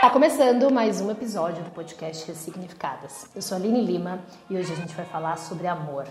Tá começando mais um episódio do podcast Ressignificadas. Eu sou a Aline Lima e hoje a gente vai falar sobre amor.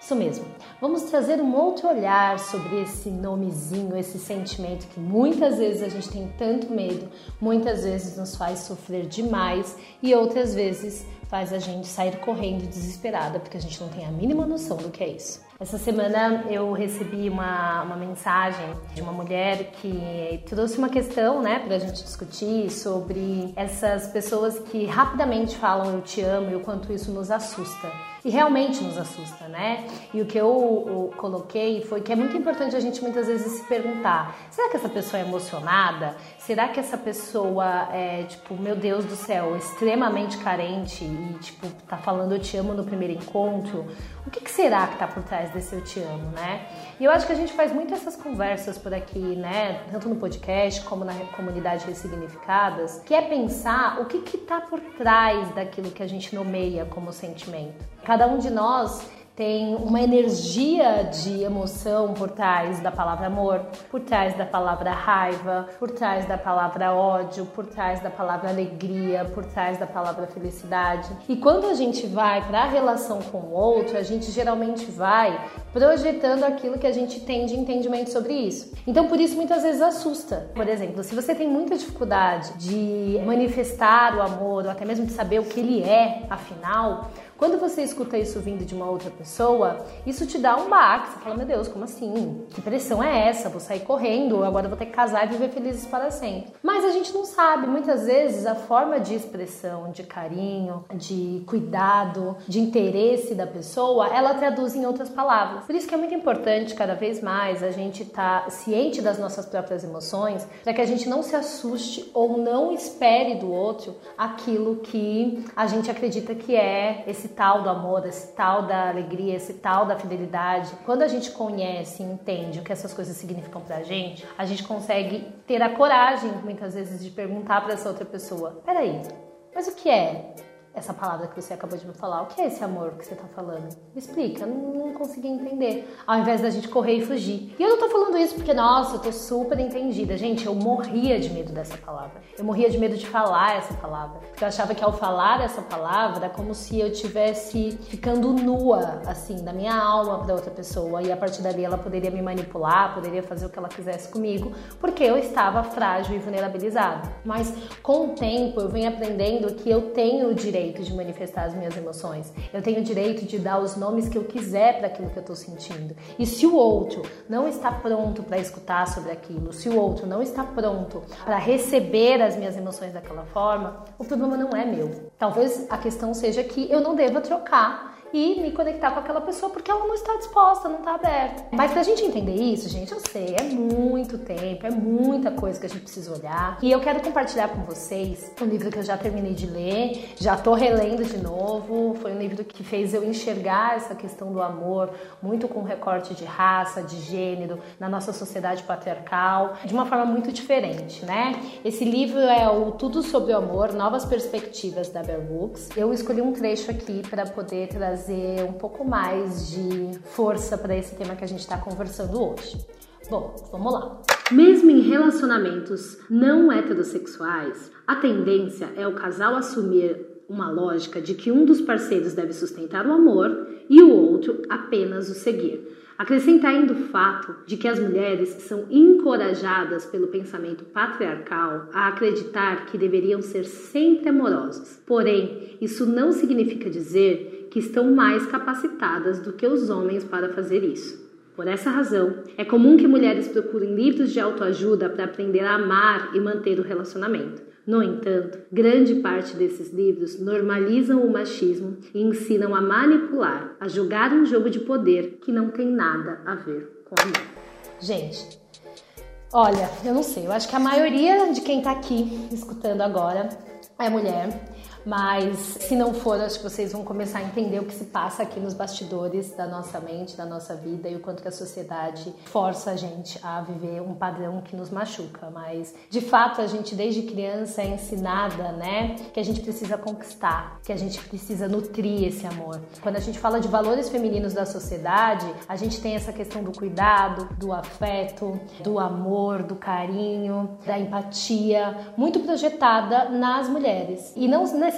Isso mesmo, vamos trazer um outro olhar sobre esse nomezinho, esse sentimento que muitas vezes a gente tem tanto medo, muitas vezes nos faz sofrer demais e outras vezes faz a gente sair correndo desesperada porque a gente não tem a mínima noção do que é isso. Essa semana eu recebi uma, uma mensagem de uma mulher que trouxe uma questão, né, pra gente discutir sobre essas pessoas que rapidamente falam eu te amo e o quanto isso nos assusta. E realmente nos assusta, né? E o que eu, coloquei foi que é muito importante a gente muitas vezes se perguntar: será que essa pessoa é emocionada? Será que essa pessoa é, tipo, meu Deus do céu, extremamente carente e, tipo, tá falando eu te amo no primeiro encontro? O que, que será que tá por trás desse eu te amo, né? E eu acho que a gente faz muito essas conversas por aqui, né? Tanto no podcast como na comunidade Ressignificadas, que é pensar o que que tá por trás daquilo que a gente nomeia como sentimento. Cada um de nós tem uma energia de emoção por trás da palavra amor, por trás da palavra raiva, por trás da palavra ódio, por trás da palavra alegria, por trás da palavra felicidade. E quando a gente vai para a relação com o outro, a gente geralmente vai projetando aquilo que a gente tem de entendimento sobre isso. Então, por isso muitas vezes assusta. Por exemplo, se você tem muita dificuldade de manifestar o amor ou até mesmo de saber o que ele é, afinal, quando você escuta isso vindo de uma outra pessoa, isso te dá um baque. Você fala, meu Deus, como assim? Que pressão é essa? Vou sair correndo, agora vou ter que casar e viver felizes para sempre. Mas a gente não sabe. Muitas vezes a forma de expressão, de carinho, de cuidado, de interesse da pessoa, ela traduz em outras palavras. Por isso que é muito importante cada vez mais a gente estar tá ciente das nossas próprias emoções, para que a gente não se assuste ou não espere do outro aquilo que a gente acredita que é esse esse tal do amor, esse tal da alegria, esse tal da fidelidade, quando a gente conhece e entende o que essas coisas significam pra gente, a gente consegue ter a coragem, muitas vezes, de perguntar para essa outra pessoa: peraí, mas o que é essa palavra que você acabou de me falar. O que é esse amor que você está falando? Me explica, não, não consegui entender. Ao invés da gente correr e fugir. E eu não tô falando isso porque, nossa, eu tô super entendida. Gente, eu morria de medo dessa palavra. Eu morria de medo de falar essa palavra. Porque eu achava que ao falar essa palavra, era como se eu tivesse ficando nua, assim, da minha alma para outra pessoa. E a partir dali ela poderia me manipular, poderia fazer o que ela quisesse comigo, porque eu estava frágil e vulnerabilizada. Mas com o tempo eu venho aprendendo que eu tenho o direito direito de manifestar as minhas emoções. Eu tenho o direito de dar os nomes que eu quiser para aquilo que eu estou sentindo. E se o outro não está pronto para escutar sobre aquilo, se o outro não está pronto para receber as minhas emoções daquela forma, o problema não é meu. Talvez a questão seja que eu não deva trocar e me conectar com aquela pessoa porque ela não está disposta, não está aberta. Mas pra gente entender isso, gente, eu sei, é muito tempo, é muita coisa que a gente precisa olhar. E eu quero compartilhar com vocês um livro que eu já terminei de ler, já tô relendo de novo. Foi um livro que fez eu enxergar essa questão do amor, muito com recorte de raça, de gênero, na nossa sociedade patriarcal, de uma forma muito diferente, né? Esse livro é o Tudo sobre o Amor, Novas Perspectivas da Bell Books. Eu escolhi um trecho aqui para poder trazer trazer um pouco mais de força para esse tema que a gente está conversando hoje. Bom, vamos lá. Mesmo em relacionamentos não heterossexuais, a tendência é o casal assumir uma lógica de que um dos parceiros deve sustentar o amor e o outro apenas o seguir. Acrescenta ainda o fato de que as mulheres são encorajadas pelo pensamento patriarcal a acreditar que deveriam ser sempre amorosas. Porém, isso não significa dizer que estão mais capacitadas do que os homens para fazer isso. Por essa razão, é comum que mulheres procurem livros de autoajuda para aprender a amar e manter o relacionamento. No entanto, grande parte desses livros normalizam o machismo e ensinam a manipular, a jogar um jogo de poder que não tem nada a ver com amor. Gente, olha, eu não sei, eu acho que a maioria de quem está aqui escutando agora é mulher Mas se não for, acho que vocês vão começar a entender o que se passa aqui nos bastidores da nossa mente, da nossa vida e o quanto que a sociedade força a gente a viver um padrão que nos machuca. Mas de fato a gente desde criança é ensinada, né, que a gente precisa conquistar, que a gente precisa nutrir esse amor. Quando a gente fala de valores femininos da sociedade, a gente tem essa questão do cuidado, do afeto, do amor, do carinho, da empatia, muito projetada nas mulheres. E não necessariamente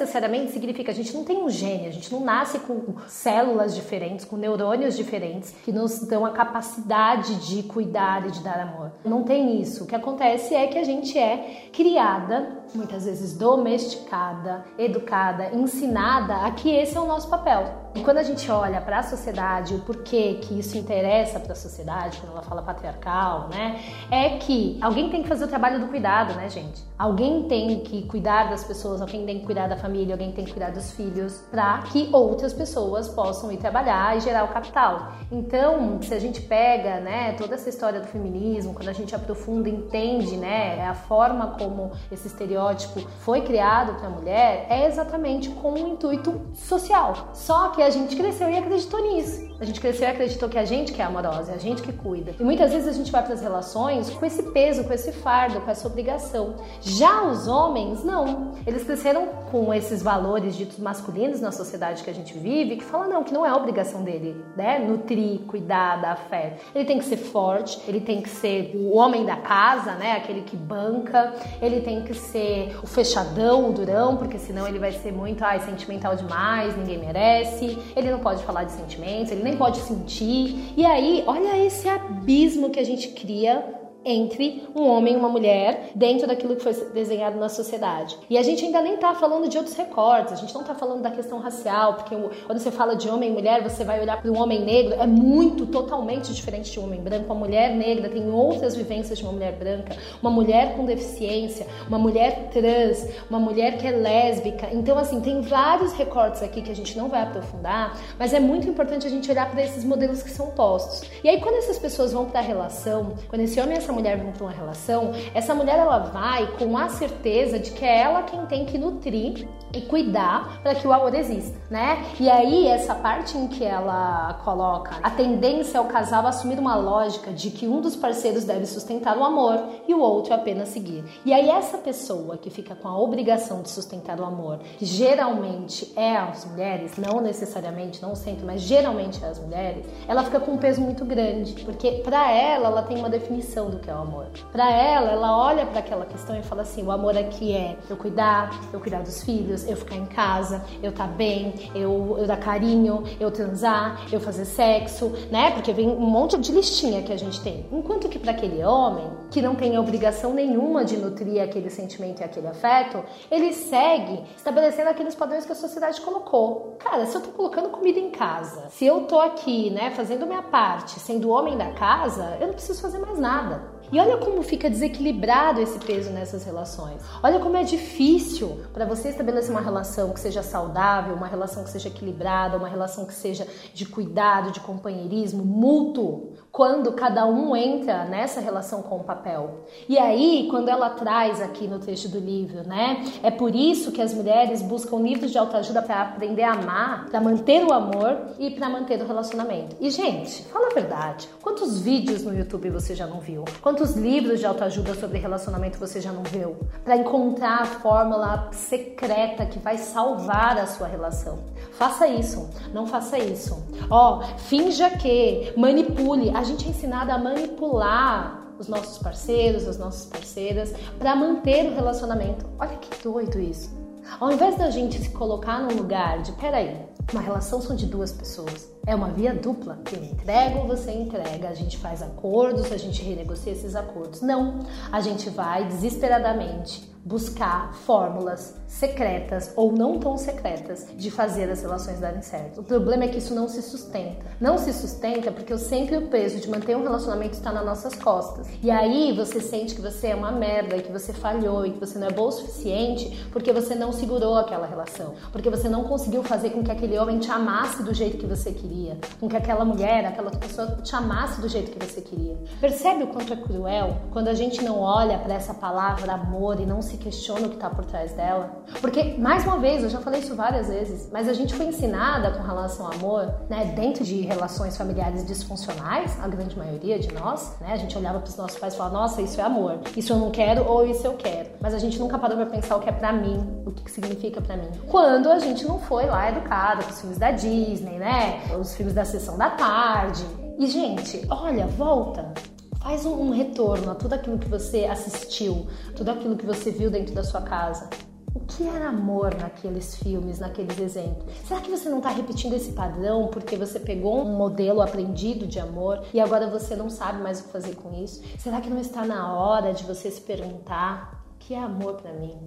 significa a gente não tem um gênio, a gente não nasce com células diferentes, com neurônios diferentes que nos dão a capacidade de cuidar e de dar amor. Não tem isso. O que acontece é que a gente é criada, muitas vezes domesticada, educada, ensinada a que esse é o nosso papel. E quando a gente olha para a sociedade, o porquê que isso interessa para a sociedade, quando ela fala patriarcal, né, é que alguém tem que fazer o trabalho do cuidado, né, gente? Alguém tem que cuidar das pessoas, alguém tem que cuidar da família, alguém tem que cuidar dos filhos, para que outras pessoas possam ir trabalhar e gerar o capital. Então, se a gente pega, né, toda essa história do feminismo, quando a gente aprofunda, entende, né, a forma como esse estereótipo foi criado para a mulher, é exatamente com um intuito social. Só que a gente cresceu e acreditou nisso. A gente cresceu e acreditou que a gente que é amorosa, é a gente que cuida. E muitas vezes a gente vai para as relações com esse peso, com esse fardo, com essa obrigação. Já os homens, não. Eles cresceram com esses valores ditos masculinos na sociedade que a gente vive, que fala não, que não é obrigação dele, né? Nutrir, cuidar, dar afeto. Ele tem que ser forte, ele tem que ser o homem da casa, né? Aquele que banca, ele tem que ser o fechadão, o durão, porque senão ele vai ser muito, ai, sentimental demais, ninguém merece. Ele não pode falar de sentimentos, ele nem pode sentir. E aí, olha esse abismo que a gente cria entre um homem e uma mulher dentro daquilo que foi desenhado na sociedade. E a gente ainda nem está falando de outros recortes, a gente não está falando da questão racial, porque quando você fala de homem e mulher, você vai olhar para um homem negro, é muito, totalmente diferente de um homem branco. Uma mulher negra tem outras vivências de uma mulher branca, uma mulher com deficiência, uma mulher trans, uma mulher que é lésbica. Então, assim, tem vários recortes aqui que a gente não vai aprofundar, mas é muito importante a gente olhar para esses modelos que são postos. E aí, quando essas pessoas vão para a relação, quando esse homem e essa mulher vão para uma relação, essa mulher ela vai com a certeza de que é ela quem tem que nutrir e cuidar para que o amor exista, né? E aí essa parte em que ela coloca a tendência é o casal assumir uma lógica de que um dos parceiros deve sustentar o amor e o outro apenas seguir. E aí essa pessoa que fica com a obrigação de sustentar o amor, geralmente é as mulheres, não necessariamente, não sempre, mas geralmente é as mulheres, ela fica com um peso muito grande, porque para ela ela tem uma definição do que é o amor. Para ela, ela olha para aquela questão e fala assim: o amor aqui é eu cuidar, eu cuidar dos filhos, eu ficar em casa, eu estar tá bem, eu, eu dar carinho, eu transar, eu fazer sexo, né? Porque vem um monte de listinha que a gente tem. Enquanto que para aquele homem, que não tem obrigação nenhuma de nutrir aquele sentimento e aquele afeto, ele segue estabelecendo aqueles padrões que a sociedade colocou. Cara, se eu tô colocando comida em casa, se eu tô aqui, né, fazendo minha parte, sendo o homem da casa, eu não preciso fazer mais nada. E olha como fica desequilibrado esse peso nessas relações. Olha como é difícil para você estabelecer uma relação que seja saudável, uma relação que seja equilibrada, uma relação que seja de cuidado, de companheirismo mútuo, quando cada um entra nessa relação com o papel. E aí, quando ela traz aqui no texto do livro, né? É por isso que as mulheres buscam livros de autoajuda para aprender a amar, para manter o amor e para manter o relacionamento. E gente, fala a verdade. Quantos vídeos no YouTube você já não viu? Quantos livros de autoajuda sobre relacionamento você já não viu? Para encontrar a fórmula secreta que vai salvar a sua relação. Faça isso, não faça isso. Ó, finja que, manipule. Gente é ensinada a manipular os nossos parceiros, as nossas parceiras, para manter o relacionamento. Olha que doido isso. Ao invés da gente se colocar num lugar de, peraí, uma relação são de duas pessoas. É uma via dupla. Eu entrego, você entrega, a gente faz acordos, a gente renegocia esses acordos. Não, a gente vai desesperadamente buscar fórmulas secretas ou não tão secretas de fazer as relações darem certo. O problema é que isso não se sustenta. Não se sustenta porque eu sempre o peso de manter um relacionamento está nas nossas costas. E aí você sente que você é uma merda, e que você falhou e que você não é bom o suficiente porque você não segurou aquela relação, porque você não conseguiu fazer com que aquele aquele homem te amasse do jeito que você queria, com que aquela mulher, aquela outra pessoa te amasse do jeito que você queria. Percebe o quanto é cruel quando a gente não olha para essa palavra amor e não se questiona o que está por trás dela? Porque, mais uma vez, eu já falei isso várias vezes, mas a gente foi ensinada com relação ao amor, né, dentro de relações familiares disfuncionais, a grande maioria de nós, né, a gente olhava para os nossos pais e falava, nossa, isso é amor, isso eu não quero ou isso eu quero. Mas a gente nunca parou para pensar o que é para mim, o que, significa para mim. Quando a gente não foi lá educada com os filmes da Disney, né, filmes da sessão da tarde. E, gente, olha, volta. Faz um, um retorno a tudo aquilo que você assistiu, tudo aquilo que você viu dentro da sua casa. O que era amor naqueles filmes, naqueles exemplos? Será que você não está repetindo esse padrão porque você pegou um modelo aprendido de amor e agora você não sabe mais o que fazer com isso? Será que não está na hora de você se perguntar o que é amor para mim?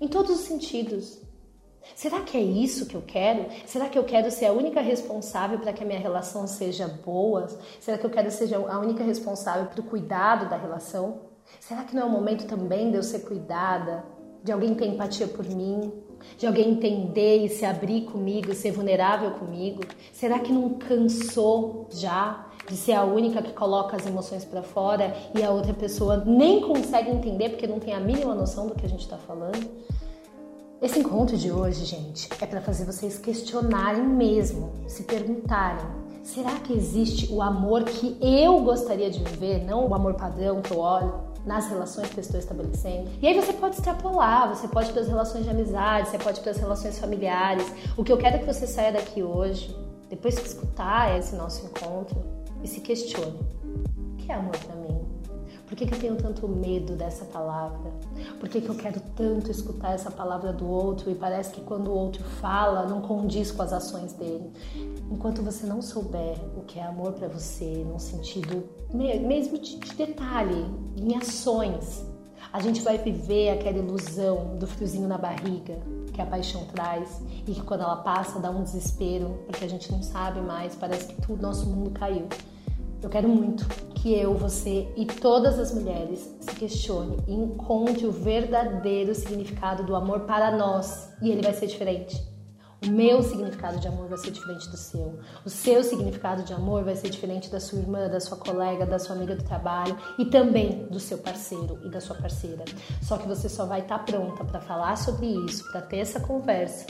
Em todos os sentidos. Será que é isso que eu quero? Será que eu quero ser a única responsável para que a minha relação seja boa? Será que eu quero ser a única responsável para o cuidado da relação? Será que não é o momento também de eu ser cuidada, de alguém ter empatia por mim, de alguém entender e se abrir comigo, ser vulnerável comigo? Será que não cansou já de ser a única que coloca as emoções para fora e a outra pessoa nem consegue entender porque não tem a mínima noção do que a gente está falando? Esse encontro de hoje, gente, é para fazer vocês questionarem mesmo, se perguntarem: será que existe o amor que eu gostaria de viver, não o amor padrão que eu olho? nas relações que eu estou estabelecendo. E aí você pode extrapolar, você pode para as relações de amizade, você pode para as relações familiares. O que eu quero é que você saia daqui hoje, depois que escutar esse nosso encontro, e se questione: o que é amor para mim? Por que, que, eu tenho tanto medo dessa palavra? Por que, que eu quero tanto escutar essa palavra do outro e parece que quando o outro fala não condiz com as ações dele? Enquanto você não souber o que é amor para você, num sentido mesmo de, de detalhe, em ações, a gente vai viver aquela ilusão do friozinho na barriga que a paixão traz e que quando ela passa dá um desespero porque a gente não sabe mais, parece que tudo nosso mundo caiu. Eu quero muito que eu, você e todas as mulheres se questione e encontre o verdadeiro significado do amor para nós e ele vai ser diferente. O meu significado de amor vai ser diferente do seu. O seu significado de amor vai ser diferente da sua irmã, da sua colega, da sua amiga do trabalho e também do seu parceiro e da sua parceira. Só que você só vai estar pronta para falar sobre isso, para ter essa conversa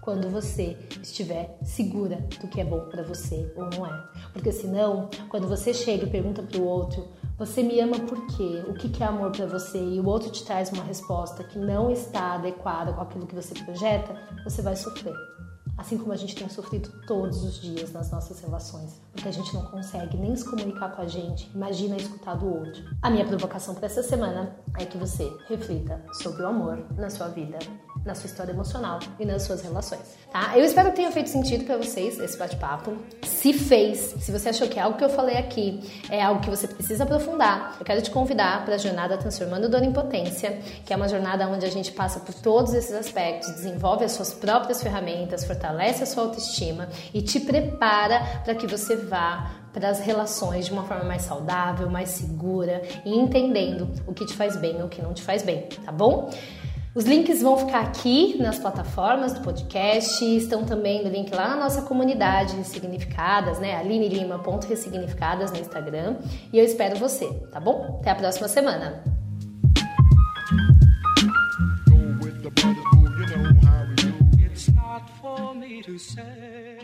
quando você estiver segura do que é bom para você ou não é. Porque senão, quando você chega e pergunta para o outro, você me ama por quê? O que é amor para você? E o outro te traz uma resposta que não está adequada com aquilo que você projeta, você vai sofrer. Assim como a gente tem sofrido todos os dias nas nossas relações, porque a gente não consegue nem se comunicar com a gente, imagina escutar do outro. A minha provocação para essa semana é que você reflita sobre o amor na sua vida, na sua história emocional e nas suas relações, tá? Eu espero que tenha feito sentido para vocês esse bate-papo. Se fez, se você achou que algo que eu falei aqui é algo que você precisa aprofundar, eu quero te convidar para a jornada Transformando Dor em Potência, que é uma jornada onde a gente passa por todos esses aspectos, desenvolve as suas próprias ferramentas, fortalece fortalece a sua autoestima e te prepara para que você vá para as relações de uma forma mais saudável, mais segura e entendendo o que te faz bem e o que não te faz bem, tá bom? Os links vão ficar aqui nas plataformas do podcast, estão também no link lá na nossa comunidade Ressignificadas, né? alinelima.ressignificadas no Instagram. E eu espero você, tá bom? Até a próxima semana! To say